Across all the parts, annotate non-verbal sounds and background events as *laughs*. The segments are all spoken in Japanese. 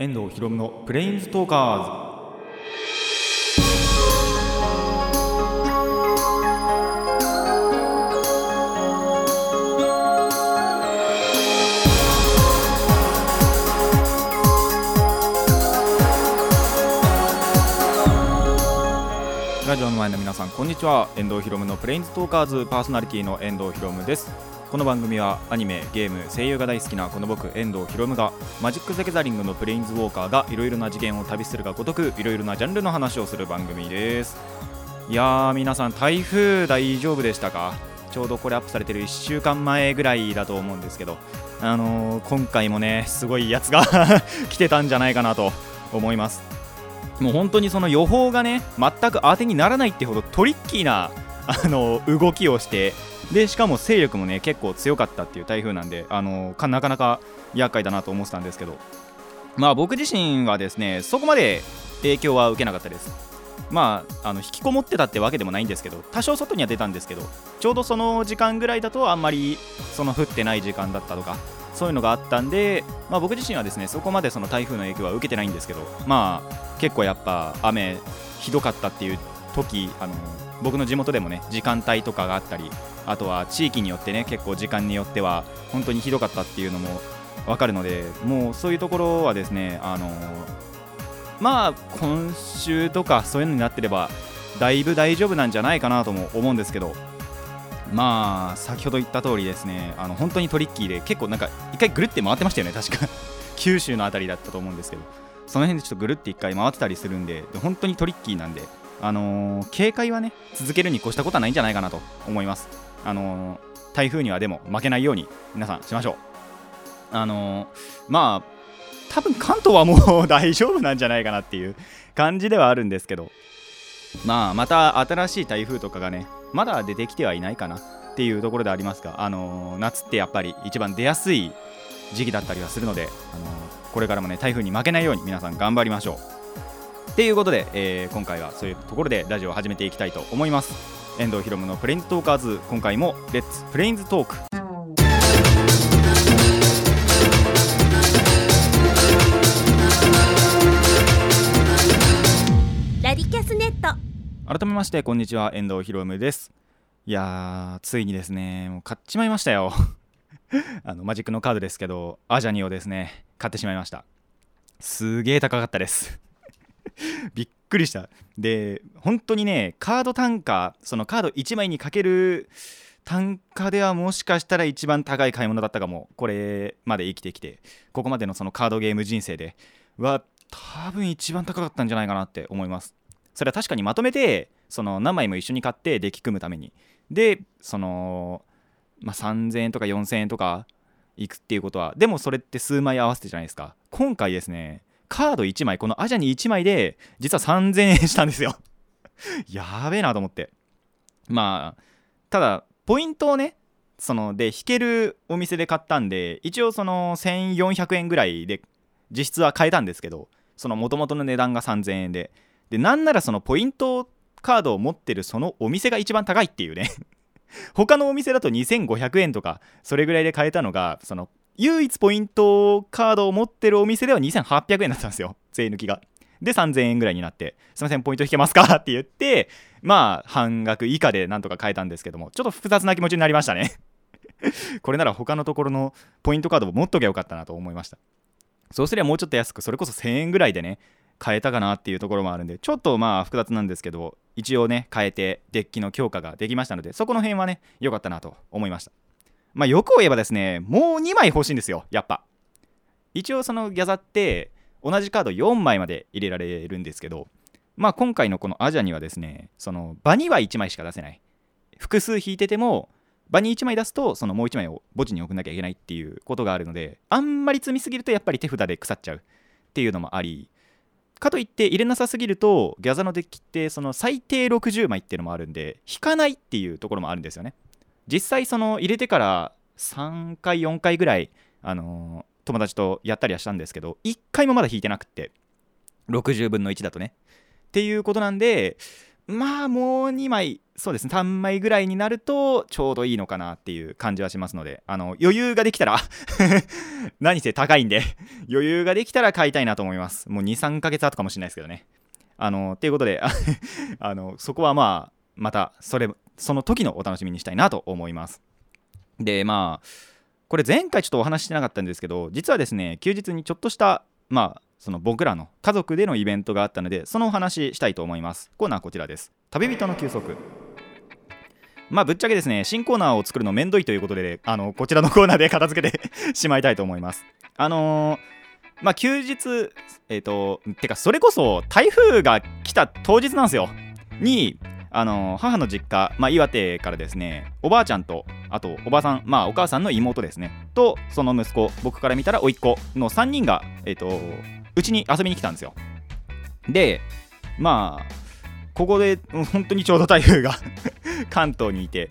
遠藤ひろむのプレインズトーカーズ。ラジオの前の皆さんこんにちは。遠藤ひろむのプレインズトーカーズパーソナリティの遠藤ひろむです。この番組はアニメゲーム声優が大好きなこの僕遠藤ひろむがマジック・ザ・ギャザリングのプレインズ・ウォーカーがいろいろな次元を旅するがごとくいろいろなジャンルの話をする番組です。いやー皆さん台風大丈夫でしたか？ちょうどこれアップされてる1週間前ぐらいだと思うんですけどあのー今回もねすごいやつが *laughs* 来てたんじゃないかなと思います。もう本当にその予報がね全く当てにならないってほどトリッキーなあの動きをしてでしかも勢力もね結構強かったっていう台風なんであのかなかなか厄介だなと思ってたんですけど。まあ僕自身はですねそこまで影響は受けなかったです。まああの引きこもってたってわけでもないんですけど多少外には出たんですけどちょうどその時間ぐらいだとあんまりその降ってない時間だったとかそういうのがあったんで、まあ、僕自身はですねそこまでその台風の影響は受けてないんですけどまあ結構やっぱ雨ひどかったっていう時あの僕の地元でもね時間帯とかがあったりあとは地域によってね結構時間によっては本当にひどかったっていうのも分かるのでもうそういうところはですねあのまあ今週とかそういうのになってればだいぶ大丈夫なんじゃないかなとも思うんですけどまあ先ほど言った通りですねあの本当にトリッキーで結構なんか一回ぐるって回ってましたよね確か。*laughs* 九州の辺りだったと思うんですけどその辺でちょっとぐるって一回回ってたりするんで本当にトリッキーなんであのー警戒はね続けるに越したことはないんじゃないかなと思います。あの台風にはでも負けないように皆さんしましょう。あのまあ多分関東はもう *laughs* 大丈夫なんじゃないかなっていう感じではあるんですけど。まあまた新しい台風とかがねまだ出てきてはいないかなっていうところでありますが、あの夏ってやっぱり一番出やすい時期だったりはするので、あのこれからもね台風に負けないように皆さん頑張りましょう。っていうことで、えー今回はそういうところでラジオを始めていきたいと思います。遠藤ひろむのプレインズトーカーズ。今回もレッツプレインズトークラディキャスネット。改めましてこんにちは。遠藤ひろむです。いやーついにですねもう買っちまいましたよ。*laughs* あのマジックのカードですけどアジャニをですね。買ってしまいました。すげー高かったです *laughs* びっくりした。で本当にねカード単価そのカード1枚にかける単価ではもしかしたら一番高い買い物だったかも。これまで生きてきて。ここまでのそのカードゲーム人生で。は多分一番高かったんじゃないかなって思います。それは確かにまとめてその何枚も一緒に買ってデッキ組むために。でその、まあ、3000円とか4000円とかいくっていうことはでもそれって数枚合わせてじゃないですか。今回ですねカード1枚このアジャニ1枚で実は3000円したんですよ。*laughs* やべえなと思って。まあただポイントをねそので引けるお店で買ったんで一応その1400円ぐらいで実質は買えたんですけどその元々の値段が3000円で。でなんならそのポイントカードを持ってるそのお店が一番高いっていうね。*laughs* 他のお店だと2500円とかそれぐらいで買えたのがその唯一ポイントカードを持ってるお店では2800円だったんですよ。税抜きが。で3000円ぐらいになって「すいませんポイント引けますか? *laughs*」って言ってまあ半額以下でなんとか買えたんですけどもちょっと複雑な気持ちになりましたね。*laughs* これなら他のところのポイントカードを持っときゃよかったなと思いました。そうすればもうちょっと安くそれこそ1000円ぐらいでね買えたかなっていうところもあるんでちょっとまあ複雑なんですけど一応ね変えてデッキの強化ができましたのでそこの辺はね良かったなと思いました。まあ欲を言えばですねもう2枚欲しいんですよやっぱ。一応そのギャザって同じカード4枚まで入れられるんですけどまあ今回のこのアジャにはですねその場には1枚しか出せない。複数引いてても場に1枚出すとそのもう1枚を墓地に送んなきゃいけないっていうことがあるのであんまり積みすぎるとやっぱり手札で腐っちゃう。っていうのもあり。かといって入れなさすぎるとギャザのデッキってその最低60枚っていうのもあるんで引かないっていうところもあるんですよね。実際その入れてから3回4回ぐらいあのー友達とやったりはしたんですけど1回もまだ引いてなくって60分の1だとね。っていうことなんでまあもう2枚そうですね3枚ぐらいになるとちょうどいいのかなっていう感じはしますのであの余裕ができたら *laughs* 何せ高いんで余裕ができたら買いたいなと思います。もう23ヶ月後かもしれないですけどね。あのっていうことで *laughs* あのそこはまあまたそれその時のお楽しみにしたいなと思います。でまあこれ前回ちょっとお話ししてなかったんですけど実はですね休日にちょっとしたまあその僕らの家族でのイベントがあったのでそのお話ししたいと思います。コーナーこちらです。旅人の休息。まあぶっちゃけですね新コーナーを作るのめんどいということであのこちらのコーナーで片付けて *laughs* しまいたいと思います。あのー、まあ休日えっ、ー、とてかそれこそ台風が来た当日なんですよ。にあの母の実家、まあ、岩手からですねおばあちゃんとあとおばあさんまあお母さんの妹ですね。とその息子僕から見たら甥っ子の3人がえ、ー、とうちに遊びに来たんですよ。でまあここで本当にちょうど台風が *laughs* 関東にいて。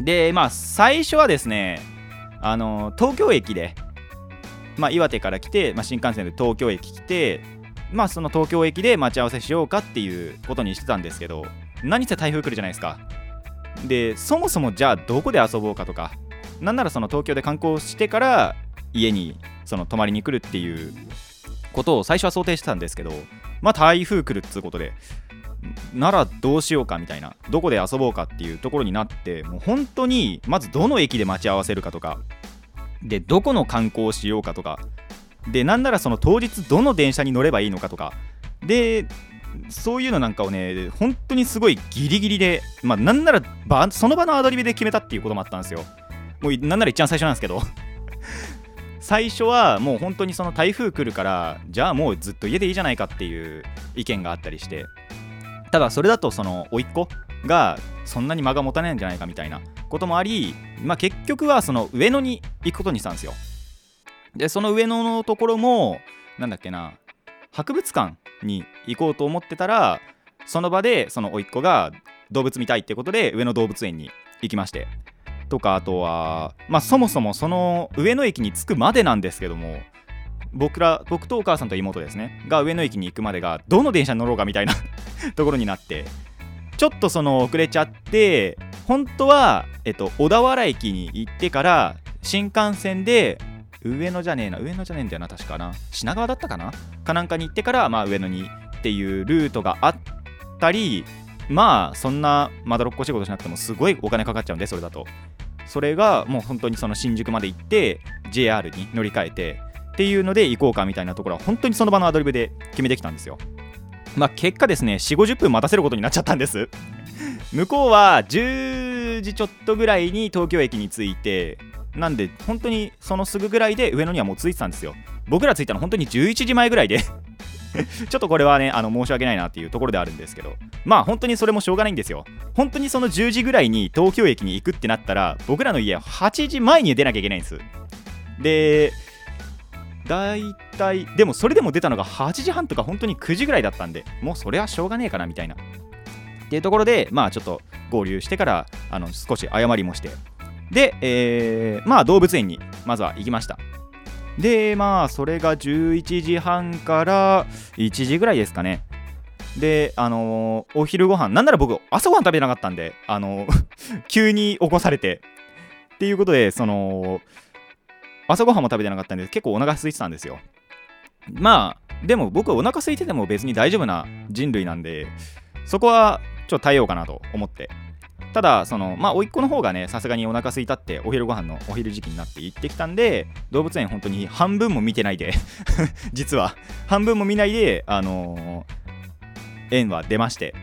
でまあ最初はですねあの東京駅で、まあ、岩手から来て、まあ、新幹線で東京駅来てまあその東京駅で待ち合わせしようかっていうことにしてたんですけど何せ台風来るじゃないですか。でそもそもじゃあどこで遊ぼうかとかなんならその東京で観光してから家にその泊まりに来るっていうことを最初は想定してたんですけどまあ台風来るっつうことでならどうしようかみたいなどこで遊ぼうかっていうところになってもう本当にまずどの駅で待ち合わせるかとかでどこの観光をしようかとかでなんならその当日どの電車に乗ればいいのかとかでそういうのなんかをね本当にすごいギリギリでまあなんならその場のアドリブで決めたっていうこともあったんですよ。もうなんなら一番最初なんですけど。*laughs* 最初はもう本当にその台風来るからじゃあもうずっと家でいいじゃないかっていう意見があったりして。ただそれだとその甥っ子がそんなに間が持たないんじゃないかみたいなこともあり、まあ、結局はその上野に行くことにしたんですよ。でその上野のところもなんだっけな博物館に行こうと思ってたらその場でその甥っ子が動物見たいってことで上野動物園に行きまして。とかあとはまあそもそもその上野駅に着くまでなんですけども僕ら僕とお母さんと妹ですねが上野駅に行くまでがどの電車に乗ろうかみたいな *laughs* ところになってちょっとその遅れちゃって本当は、えっと、小田原駅に行ってから新幹線で上野じゃねえな上野じゃねえんだよな確かな。品川だったかな？かなんかに行ってから、まあ、上野にっていうルートがあったりまあそんなまだろっこしいことしなくてもすごいお金かかっちゃうんでそれだと。それがもう本当にその新宿まで行って JR に乗り換えてっていうので行こうかみたいなところは本当にその場のアドリブで決めてきたんですよ。まあ結果ですね4 5 0分待たせることになっちゃったんです。向こうは10時ちょっとぐらいに東京駅に着いてなんで本当にそのすぐぐらいで上野にはもう着いてたんですよ。僕ら着いたの本当に11時前ぐらいで。*laughs* ちょっとこれはねあの申し訳ないなっていうところであるんですけど。まあ本当にそれもしょうがないんですよ。本当にその10時ぐらいに東京駅に行くってなったら僕らの家は8時前に出なきゃいけないんです。で大体でもそれでも出たのが8時半とか本当に9時ぐらいだったんでもうそれはしょうがねえかなみたいな。っていうところでまあちょっと合流してからあの少し謝りもしてで、えー、まあ動物園にまずは行きました。でまあそれが11時半から1時ぐらいですかね。であのー、お昼ご飯なんなら僕朝ごはん食べなかったんであのー、*laughs* 急に起こされて。っていうことでその朝ごはんも食べてなかったんで結構お腹空いてたんですよ。まあでも僕お腹空いてても別に大丈夫な人類なんでそこはちょっと耐えようかなと思って。ただそのまあ甥っ子の方がねさすがにお腹空いたってお昼ご飯のお昼時期になって行ってきたんで動物園本当に半分も見てないで *laughs* 実は。半分も見ないであのー、園は出まして。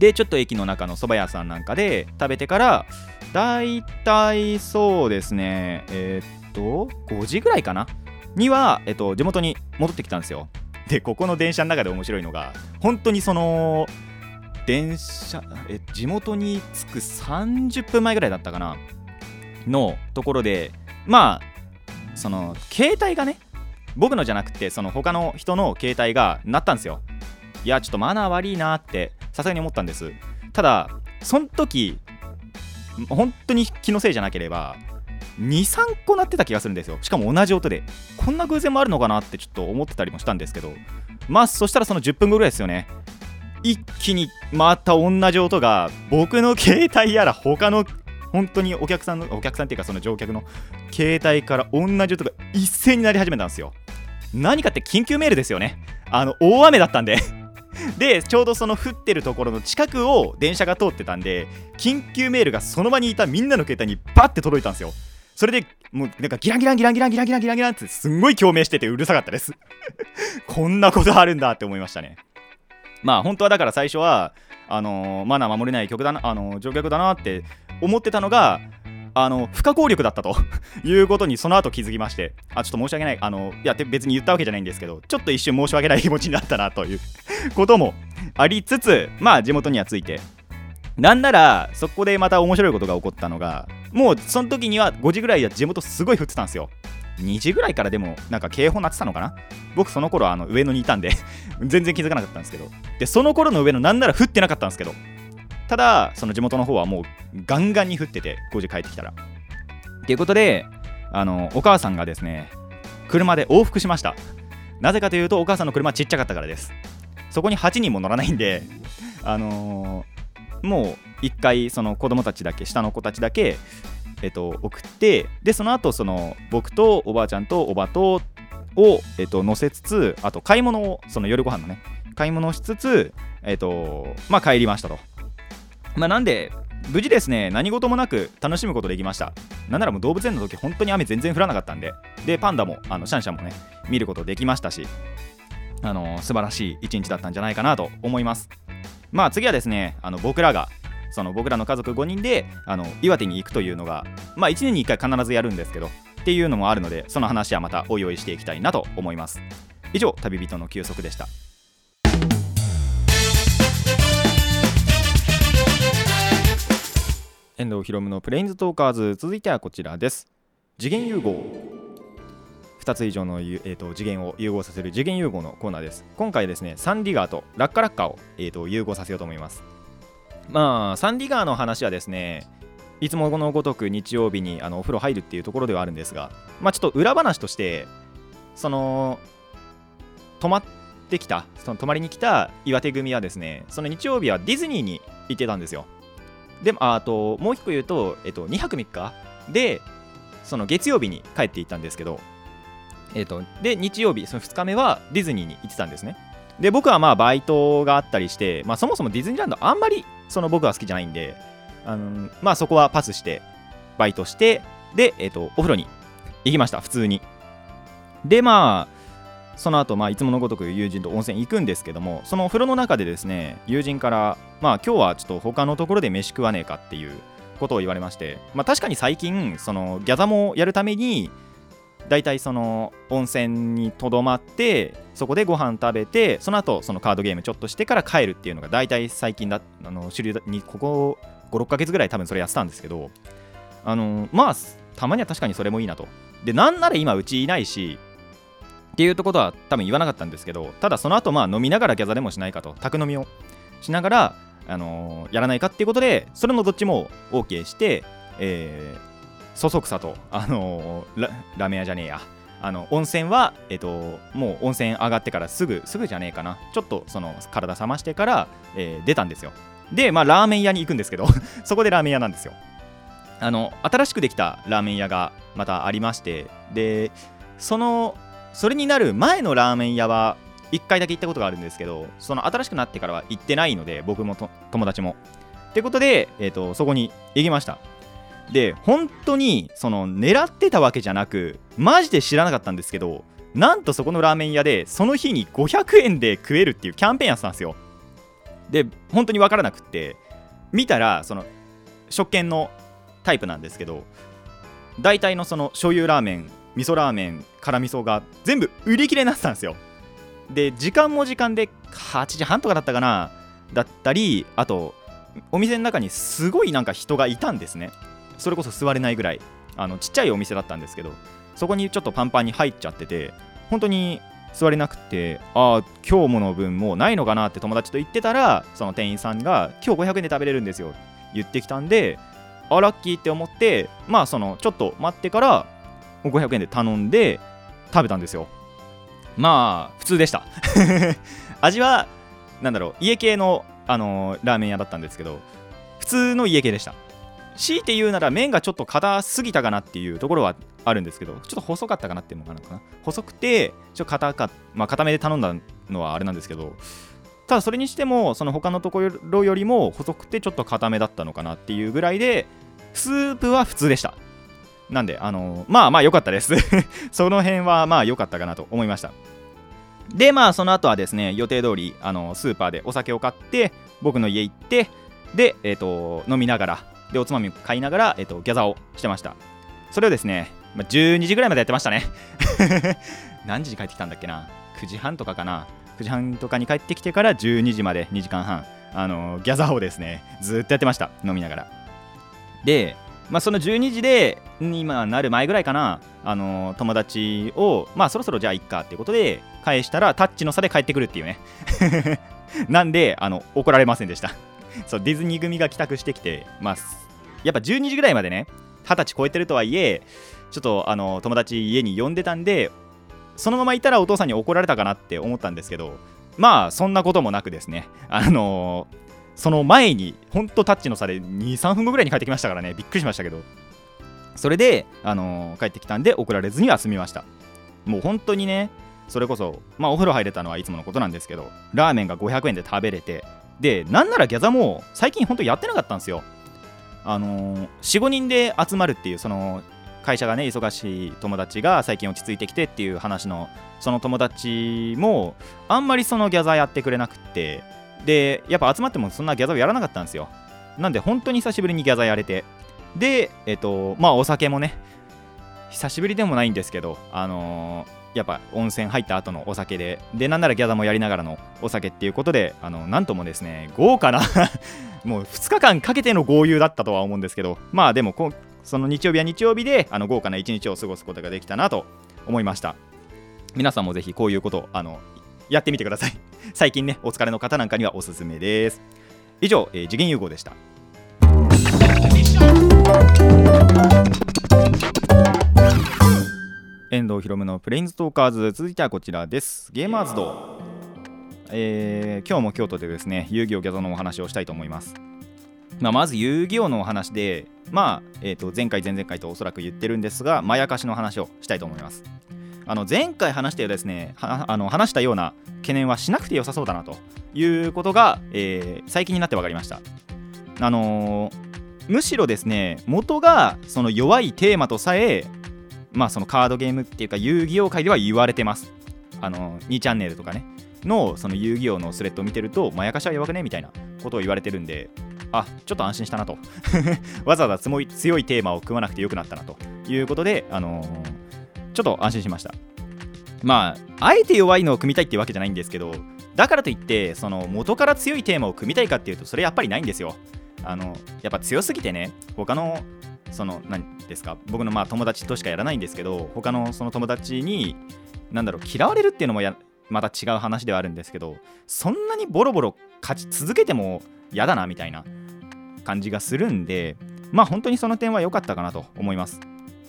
でちょっと駅の中の蕎麦屋さんなんかで食べてからだいたいそうですねえー、っと5時ぐらいかな？には、えっと、地元に戻ってきたんですよ。でここの電車の中で面白いのが本当にその電車え地元に着く30分前ぐらいだったかな？のところでまあその携帯がね僕のじゃなくてその他の人の携帯が鳴ったんですよ。いやちょっとマナー悪いなってさすがに思ったんです。ただその時本当に気のせいじゃなければ23個鳴ってた気がするんですよ。しかも同じ音で。こんな偶然もあるのかなってちょっと思ってたりもしたんですけど。まあそしたらその10分後ぐらいですよね。一気に回った同じ音が僕の携帯やら他の本当にお客さんのお客さんっていうかその乗客の携帯から同じ音が一斉になり始めたんですよ。何かって緊急メールですよ。ねあの大雨だったんで。*laughs* でちょうどその降ってるところの近くを電車が通ってたんで緊急メールがその場にいたみんなの携帯にバッて届いたんですよ。それでもうなんかギランギランギランギランギランギランギランってすんごい共鳴しててうるさかったです。*laughs* こんなことあるんだって思いましたね。まあ本当はだから最初はあのー、マナー守れない曲だな、あのー、乗客だなって思ってたのがあの不可抗力だったと *laughs* いうことにその後気づきましてあちょっと申し訳ない。あのいや別に言ったわけじゃないんですけどちょっと一瞬申し訳ない気持ちになったなという *laughs* こともありつつまあ地元にはついて。なんならそこでまた面白いことが起こったのがもうその時には5時ぐらいは地元すごい降ってたんですよ。2時ぐらいからでもなんか警報鳴ってたのかな？僕その頃あの上野にいたんで *laughs* 全然気づかなかったんですけど。でその頃の上野なんなら降ってなかったんですけど。ただその地元の方はもうガンガンに降ってて5時帰ってきたら。っていうことであのお母さんがですね車で往復しました。なぜかというとお母さんの車ちっちゃかったからです。そこに8人も乗らないんであのー、もう1回その子供たちだけ下の子たちだけえっと、送ってでその後その僕とおばあちゃんとおばとを、えっと、乗せつつあと買い物をその夜ご飯のね買い物をしつつ、えっとまあ、帰りましたと。まあ、なんで無事ですね何事もなく楽しむことできました。なんならもう動物園の時本当に雨全然降らなかったんででパンダもあのシャンシャンもね見ることできましたしあの素晴らしい一日だったんじゃないかなと思います。まあ次はですねあの僕らがその僕らの家族5人であの岩手に行くというのがまあ1年に1回必ずやるんですけどっていうのもあるのでその話はまたおいおいしていきたいなと思います。以上旅人の休息でした。遠藤ひろむのプレインズトーカーズ。続いてはこちらです。次元融合。2つ以上の、えーと、次元を融合させる次元融合のコーナーです。今回ですねサンディガーとラッカラッカを、えーと、融合させようと思います。まあサンディガーの話はですねいつものごとく日曜日にあのお風呂入るっていうところではあるんですがまあちょっと裏話としてその泊まってきたその泊まりに来た岩手組はですねその日曜日はディズニーに行ってたんですよ。でもあともう一個言うと、えっと、2泊3日でその月曜日に帰っていったんですけど、えっと、で日曜日その2日目はディズニーに行ってたんですね。で僕はまあバイトがあったりして、まあ、そもそもディズニーランドあんまりその僕は好きじゃないんであのまあそこはパスしてバイトしてで、えっと、お風呂に行きました普通に。でまあその後、まあいつものごとく友人と温泉行くんですけどもそのお風呂の中でですね友人からまあ今日はちょっと他のところで飯食わねえかっていうことを言われましてまあ確かに最近そのギャザモをやるために大体その温泉にとどまってそこでご飯食べてその後そのカードゲームちょっとしてから帰るっていうのが大体最近だあの主流にここ56ヶ月ぐらい多分それやってたんですけどあのまあたまには確かにそれもいいなと。でなんなら今うちいないしっていうとことは多分言わなかったんですけどただその後まあ飲みながらギャザでもしないかと。宅飲みをしながら、あの、やらないかっていうことでそれのどっちも OK して、えー、そそくさと、あのー、ララーメン屋じゃねえや。あの温泉は、えっと、もう温泉上がってからすぐすぐじゃねえかな。ちょっとその体冷ましてから、えー、出たんですよ。でまあラーメン屋に行くんですけど *laughs* そこでラーメン屋なんですよ。あの新しくできたラーメン屋がまたありましてでそのそれになる前のラーメン屋は1回だけ行ったことがあるんですけどその新しくなってからは行ってないので僕も友達も。ってことで、えーと、そこに行きました。で本当にその狙ってたわけじゃなくマジで知らなかったんですけどなんとそこのラーメン屋でその日に500円で食えるっていうキャンペーンやってたんですよ。で本当に分からなくって見たらその食券のタイプなんですけど大体のその醤油ラーメン味噌ラーメン辛味噌が全部売り切れになってたんですよ。で時間も時間で8時半とかだったかなだったりあとお店の中にすごいなんか人がいたんですね。それこそ座れないぐらいあのちっちゃいお店だったんですけどそこにちょっとパンパンに入っちゃってて本当に座れなくてああ今日もの分もうないのかなって友達と言ってたらその店員さんが今日500円で食べれるんですよ言ってきたんであラッキーって思ってまあそのちょっと待ってから500円で頼んで食べたんですよ。まあ普通でした。*laughs* 味はなんだろう家系の、あのーラーメン屋だったんですけど普通の家系でした。強いて言うなら麺がちょっと硬すぎたかなっていうところはあるんですけどちょっと細かったかなっていうのかな。細くてちょっと硬かまあ硬めで頼んだのはあれなんですけどただそれにしてもその他のところよりも細くてちょっと硬めだったのかなっていうぐらいでスープは普通でした。なんであのまあまあ良かったです。*laughs* その辺はまあ良かったかなと思いました。でまあその後はですね予定通りあのスーパーでお酒を買って僕の家行ってで、えー、と飲みながらでおつまみ買いながら、えー、とギャザーをしてました。それをですね、まあ、12時ぐらいまでやってましたね。*laughs* 何時に帰ってきたんだっけな？9時半とかかな？9時半とかに帰ってきてから12時まで2時間半あのギャザーをですねずっとやってました。飲みながら。で、まあ、その12時で今なる前ぐらいかなあの友達をまあそろそろじゃあいっかっていうことで返したらタッチの差で帰ってくるっていうね。*laughs* なんであの怒られませんでした。*laughs* そうディズニー組が帰宅してきてまあやっぱ12時ぐらいまでね20歳超えてるとはいえちょっとあの友達家に呼んでたんでそのままいたらお父さんに怒られたかなって思ったんですけどまあそんなこともなくですね *laughs* あのーその前にほんとタッチの差で23分後ぐらいに帰ってきましたからねびっくりしましたけど。それで、あのー帰ってきたんで怒られずには済みました。もう本当にねそれこそまあお風呂入れたのはいつものことなんですけどラーメンが500円で食べれてでなんならギャザも最近ほんとやってなかったんですよ。あのー、45人で集まるっていうその会社がね忙しい友達が最近落ち着いてきてっていう話のその友達もあんまりそのギャザーやってくれなくってでやっぱ集まってもそんなギャザーをやらなかったんですよ。なんで本当に久しぶりにギャザーやれて。でえっとまあお酒もね久しぶりでもないんですけどあのーやっぱ温泉入った後のお酒ででなんならギャザもやりながらのお酒っていうことであのなんともですね豪華な *laughs* もう2日間かけての豪遊だったとは思うんですけどまあでもこその日曜日は日曜日であの豪華な一日を過ごすことができたなと思いました。皆さんもぜひこういうことあのやってみてください。*laughs* 最近ねお疲れの方なんかにはおすすめです。以上、えー次元融合でした。遠藤ひろむのプレインズトーカーズ続いてはこちらですゲーマーズドえー今日も京都でですね遊戯王ギャザのお話をしたいと思いますまあ、まず遊戯王のお話で、まあえー、と前回、前々回とおそらく言ってるんですが、まやかしの話をしたいと思います。あの前回話したようですねあの話したような懸念はしなくて良さそうだなということが、えー最近になって分かりました。あのーむしろですね元がその弱いテーマとさえ、まあ、そのカードゲームっていうか遊戯王界では言われてます。あの2チャンネルとかね。のその遊戯王のスレッドを見てると、まやかしは弱くねみたいなことを言われてるんで、あちょっと安心したなと。*laughs* わざわざつもい強いテーマを組まなくてよくなったなと。いうことで、あのーちょっと安心しました。まああえて弱いのを組みたいってわけじゃないんですけどだからといってその元から強いテーマを組みたいかっていうとそれやっぱりないんですよ。あのやっぱ強すぎてね他のその何ですか僕のまあ友達としかやらないんですけど他のその友達になんだろう嫌われるっていうのもやまた違う話ではあるんですけどそんなにボロボロ勝ち続けても嫌だなみたいな感じがするんでまあ本当にその点は良かったかなと思います。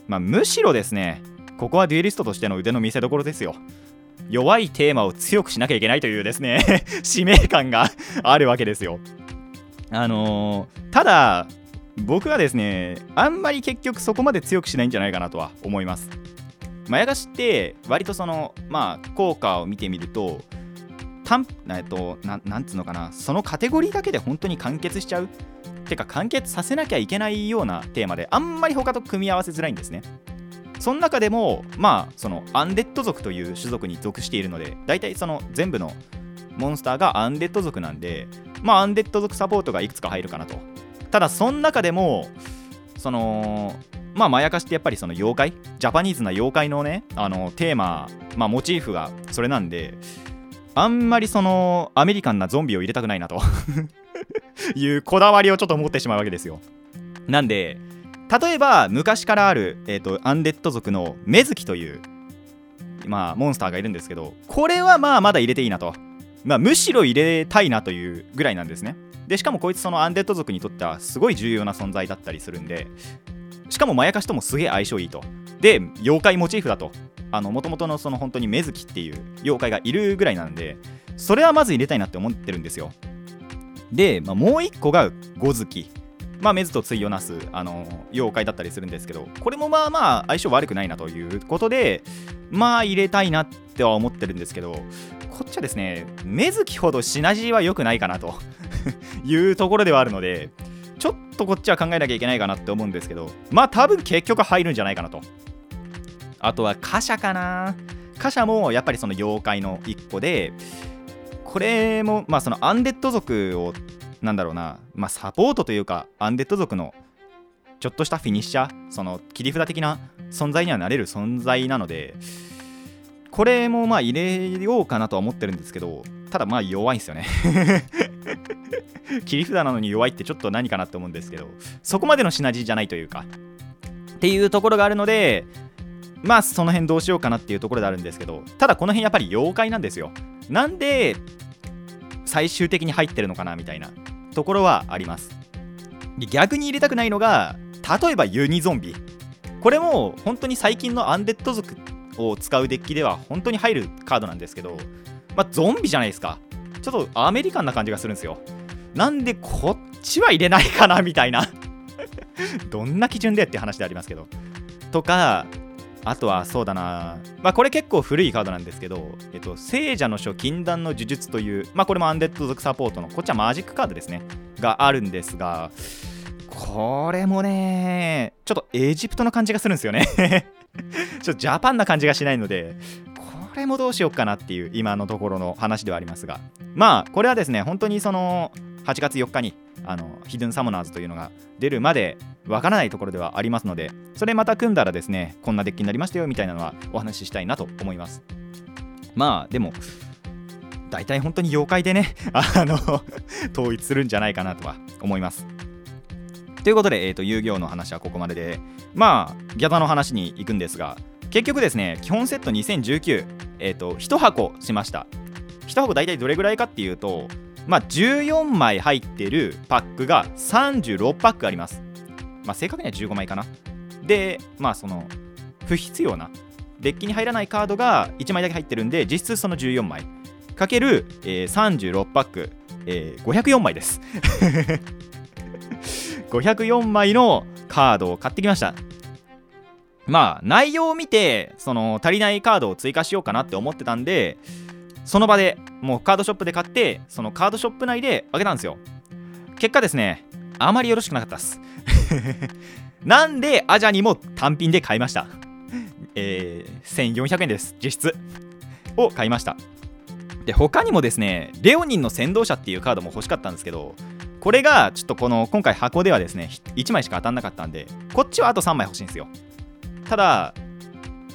まあむしろですねここはデュエリストとしての腕の見せ所ですよ。弱いテーマを強くしなきゃいけないというですね *laughs* 使命感があるわけですよ。あのーただ僕はですねあんまり結局そこまで強くしないんじゃないかなとは思います。まやかしって割とそのまあ効果を見てみると単えっとななんつうのかなそのカテゴリーだけで本当に完結しちゃう。てか完結させなきゃいけないようなテーマであんまり他と組み合わせづらいんですね。その中でもまあそのアンデッド族という種族に属しているので大体その全部のモンスターがアンデッド族なんでまあアンデッド族サポートがいくつか入るかなと。ただその中でもそのまあまやかしってやっぱりその妖怪ジャパニーズな妖怪のねあのテーマまあモチーフがそれなんであんまりそのアメリカンなゾンビを入れたくないなと。*laughs* いうこだわりをちょっと持ってしまうわけですよ。なんで例えば昔からある、えー、とアンデッド族のメズキというまあモンスターがいるんですけどこれはまあまだ入れていいなと。まあむしろ入れたいなというぐらいなんですね。でしかもこいつそのアンデッド族にとってはすごい重要な存在だったりするんでしかもまやかしともすげえ相性いいと。で妖怪モチーフだと。あの元々のその本当にメズキっていう妖怪がいるぐらいなんでそれはまず入れたいなって思ってるんですよ。で、まあ、もう一個がゴズキ。まあ、メズと対をなすあの妖怪だったりするんですけどこれもまあまあ相性悪くないなということでまあ入れたいなっては思ってるんですけどこっちはですねメズキほどシナジーは良くないかなと *laughs* いうところではあるのでちょっとこっちは考えなきゃいけないかなって思うんですけどまあ多分結局入るんじゃないかなと。あとは貨車かな。貨車もやっぱりその妖怪の一個でこれもまあそのアンデッド族をなんだろうな、まあ、サポートというかアンデッド族のちょっとしたフィニッシャーその切り札的な存在にはなれる存在なのでこれもまあ入れようかなとは思ってるんですけどただまあ弱いんですよね。*laughs* 切り札なのに弱いってちょっと何かなって思うんですけどそこまでのシナジーじゃないというか。っていうところがあるのでまあその辺どうしようかなっていうところであるんですけどただこの辺やっぱり妖怪なんですよ。なんで最終的に入ってるのかなみたいなところはあります。逆に入れたくないのが例えばユニゾンビ。これも本当に最近のアンデッド族を使うデッキでは本当に入るカードなんですけどまあゾンビじゃないですか。ちょっとアメリカンな感じがするんですよ。なんでこっちは入れないかなみたいな。*laughs* どんな基準でって話でありますけど。とかあとはそうだな、まあ、これ結構古いカードなんですけど、えっと、聖者の書禁断の呪術という、まあ、これもアンデッド族サポートの、こっちはマジックカードですね、があるんですが、これもね、ちょっとエジプトの感じがするんですよね。ちょっとジャパンな感じがしないので、これもどうしようかなっていう今のところの話ではありますが、まあ、これはですね、本当にその、8月4日にあのヒドゥンサモナーズというのが出るまでわからないところではありますのでそれまた組んだらですねこんなデッキになりましたよみたいなのはお話ししたいなと思います。まあでも大体本当に妖怪でねあの統一するんじゃないかなとは思いますということで、えーと、遊戯王の話はここまででまあギャザの話に行くんですが結局ですね基本セット2019、えー、と1箱しました1箱大体どれぐらいかっていうとまあ、14枚入ってるパックが36パックあります。まあ、正確には15枚かな。で、まあ、その、不必要な、デッキに入らないカードが1枚だけ入ってるんで、実質その14枚。かける、えー、36パック、えー、504枚です。504枚のカードを買ってきました。まあ、内容を見て、その足りないカードを追加しようかなって思ってたんで、その場でもうカードショップで買ってそのカードショップ内であげたんですよ。結果ですねあまりよろしくなかったです。*laughs* なんでアジャにも単品で買いました。えー、1400円です。実質を買いました。で他にもですねレオニンの先導者っていうカードも欲しかったんですけどこれがちょっとこの今回箱ではですね1枚しか当たんなかったんでこっちはあと3枚欲しいんですよ。ただ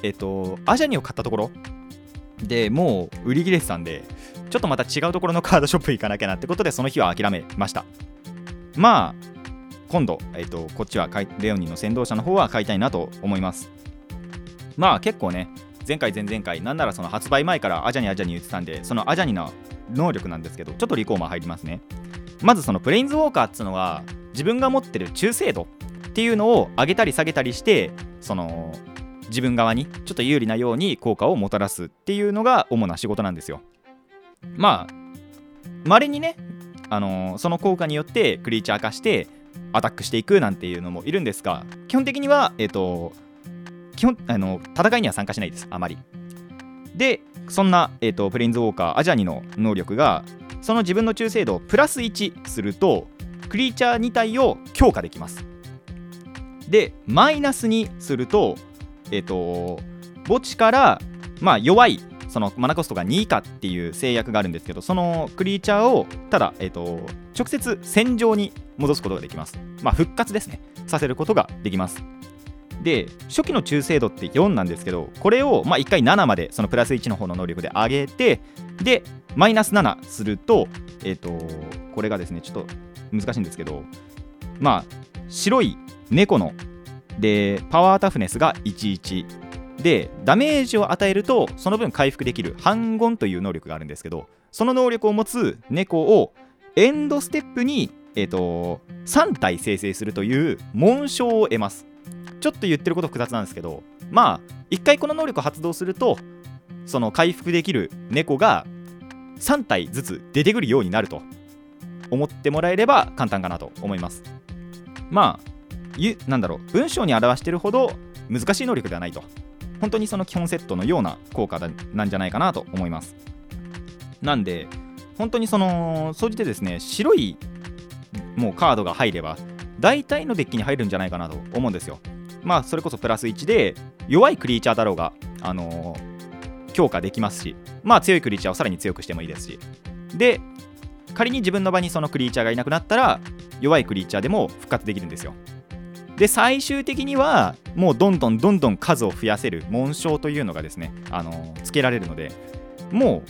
えっとアジャニを買ったところでもう売り切れてたんでちょっとまた違うところのカードショップ行かなきゃなってことでその日は諦めました。まあ今度、えーと、こっちはレオニーの先導者の方は買いたいなと思います。まあ結構ね前回前々回なんならその発売前からアジャニアジャニ言ってたんでそのアジャニの能力なんですけどちょっとリコーマー入りますね。まずそのプレインズウォーカーっつうのは自分が持ってる中精度っていうのを上げたり下げたりしてその自分側にちょっと有利なように効果をもたらすっていうのが主な仕事なんですよ。まあ稀にね、あのー、その効果によってクリーチャー化してアタックしていくなんていうのもいるんですが基本的には、えっ、ー、と基本あの戦いには参加しないですあまり。でそんな、えーと、プレインズウォーカーアジャニの能力がその自分の中精度をプラス1するとクリーチャー2体を強化できます。でマイナスにするとえっ、ー、と墓地からまあ弱いそのマナコストが2以下っていう制約があるんですけどそのクリーチャーをただ、えーと、直接戦場に戻すことができます。まあ復活ですね。させることができます。で初期の中精度って4なんですけどこれを、まあ、1回7までそのプラス1の方の能力で上げてでマイナス7するとえっ、ー、とこれがですねちょっと難しいんですけどまあ白い猫のでパワータフネスが11でダメージを与えるとその分回復できる反言という能力があるんですけどその能力を持つ猫をエンドステップに、えーと、3体生成するという紋章を得ます。ちょっと言ってること複雑なんですけどまあ1回この能力を発動するとその回復できる猫が3体ずつ出てくるようになると思ってもらえれば簡単かなと思います。まあゆなんだろう文章に表してるほど難しい能力ではないと。本当にその基本セットのような効果なんじゃないかなと思います。なんで本当にその総じてですね白いもうカードが入れば大体のデッキに入るんじゃないかなと思うんですよ。まあそれこそプラス1で弱いクリーチャーだろうがあのー、強化できますしまあ強いクリーチャーをさらに強くしてもいいですし。で仮に自分の場にそのクリーチャーがいなくなったら弱いクリーチャーでも復活できるんですよ。で最終的にはもうどんどんどんどん数を増やせる紋章というのがですねあのつけられるのでも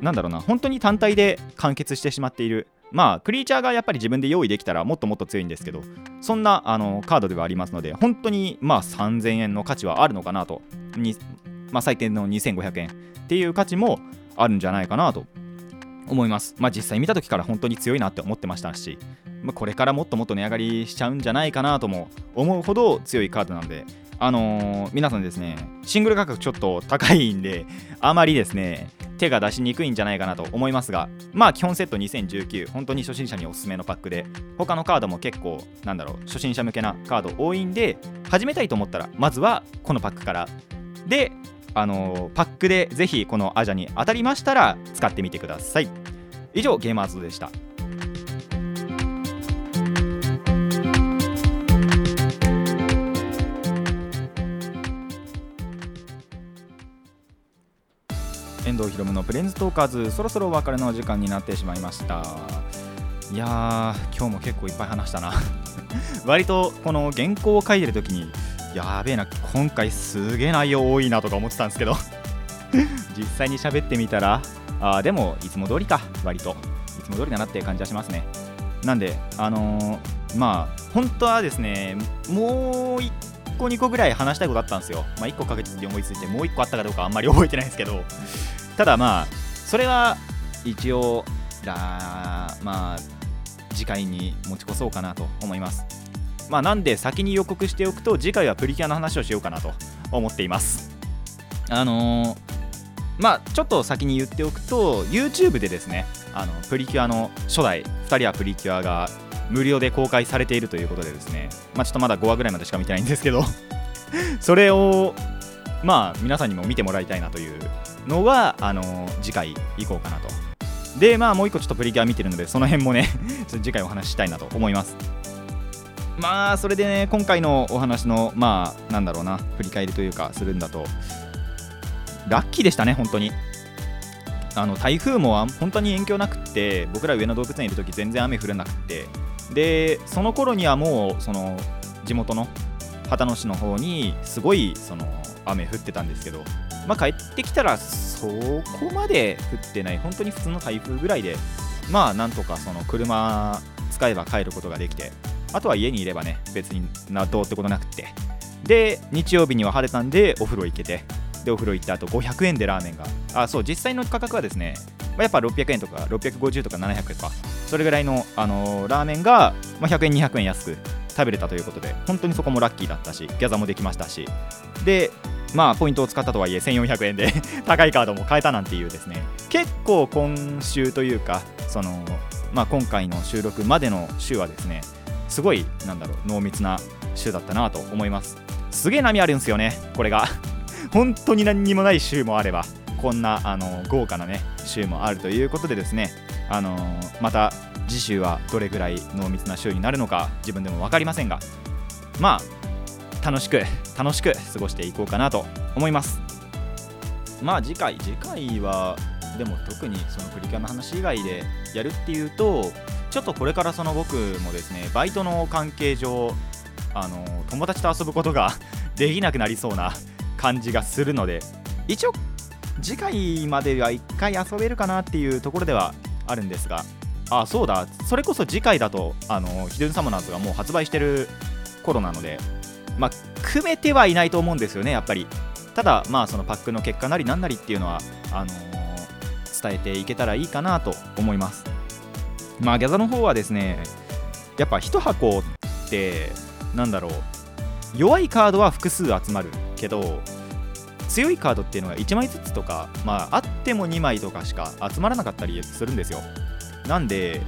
うなんだろうな本当に単体で完結してしまっている。まあクリーチャーがやっぱり自分で用意できたらもっともっと強いんですけどそんなあのカードではありますので本当にまあ3000円の価値はあるのかなとに、まあ、最低の2500円っていう価値もあるんじゃないかなと思います。まあ実際見た時から本当に強いなって思ってましたし、まあ、これからもっともっと値上がりしちゃうんじゃないかなとも思うほど強いカードなのであのー、皆さんですねシングル価格ちょっと高いんであまりですね手が出しにくいんじゃないかなと思いますがまあ基本セット2019本当に初心者におすすめのパックで他のカードも結構なんだろう初心者向けなカード多いんで始めたいと思ったらまずはこのパックから。であのパックでぜひこのアジャに当たりましたら使ってみてください。以上ゲーマーズでした。遠藤ひろむのプレンズトーカーズそろそろお別れの時間になってしまいました。いやー今日も結構いっぱい話したな。*laughs* 割とこの原稿を書いてる時にやべえな今回すげえ内容多いなとか思ってたんですけど。*laughs* 実際に喋ってみたらあでもいつも通りか割と。いつも通りだなっていう感じはしますね。なんであのー、まあ本当はですねもう1個2個ぐらい話したいことあったんですよ。まあ1個かけて思いついてもう1個あったかどうかあんまり覚えてないんですけど。ただまあそれは一応だまあ次回に持ち越そうかなと思います。まあ、なんで先に予告しておくと次回はプリキュアの話をしようかなと思っています。あのー、まあちょっと先に言っておくと YouTube でですねあのプリキュアの初代2人はプリキュアが無料で公開されているということでですねまあちょっとまだ5話ぐらいまでしか見てないんですけど *laughs* それをまあ皆さんにも見てもらいたいなというのはあの、次回行こうかなと。でまあもう一個ちょっとプリキュア見てるのでその辺もね *laughs* 次回お話ししたいなと思います。まあそれでね今回のお話のまあなんだろうな振り返りというかするんだとラッキーでしたね本当に。あの台風も本当に影響なくって僕ら上野動物園いる時全然雨降らなくって。でその頃にはもうその地元の秦野市の方にすごいその雨降ってたんですけどまあ帰ってきたらそこまで降ってない本当に普通の台風ぐらいでまあなんとかその車使えば帰ることができてあとは家にいればね別になどうってことなくて。で日曜日には晴れたんでお風呂行けて。でお風呂行ってあと500円でラーメンが。あそう実際の価格はですね、まあ、やっぱ600円とか650とか700円とか。それぐらいの、あのー、ラーメンが、まあ、100円200円安く食べれたということで本当にそこもラッキーだったしギャザもできましたし。でまあポイントを使ったとはいえ1400円で *laughs* 高いカードも買えたなんていうですね。結構今週というかそのまあ今回の収録までの週はですねすごいなんだろう濃密な週だったなと思います。すげえ波あるんですよねこれが。*laughs* 本当に何にもない週もあればこんなあの豪華なね週もあるということでですね。あのー、また次週はどれぐらい濃密な週になるのか自分でも分かりませんが。まあ楽しく楽しく過ごしていこうかなと思います。まあ次回次回はでも特にそのプリキュアの話以外でやるっていうとちょっとこれからその僕もですねバイトの関係上あの友達と遊ぶことが *laughs* できなくなりそうな感じがするので一応次回までは1回遊べるかなっていうところではあるんですがあそうだそれこそ次回だとあのヒドゥンサムナーズがもう発売してる頃なのでまあ組めてはいないと思うんですよねやっぱり。ただまあそのパックの結果なりなんなりっていうのはあのー、伝えていけたらいいかなと思います。まあギャザの方はですねやっぱ1箱ってなんだろう弱いカードは複数集まるけど強いカードっていうのが1枚ずつとかまああっても2枚とかしか集まらなかったりするんですよ。なんで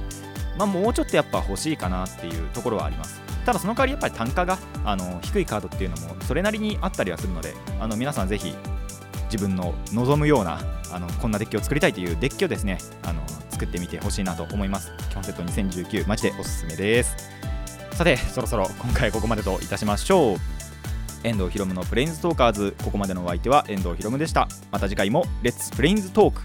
まあもうちょっとやっぱ欲しいかなっていうところはあります。ただその代わりやっぱり単価があの低いカードっていうのもそれなりにあったりはするのであの皆さんぜひ自分の望むようなあのこんなデッキを作りたいというデッキをですねあの作ってみてほしいなと思います。基本セット2019マジでおすすめです。さてそろそろ今回ここまでといたしましょう。遠藤ひろむのプレインズトーカーズここまでのお相手は遠藤ひろむでした。また次回もレッツプレインズトーク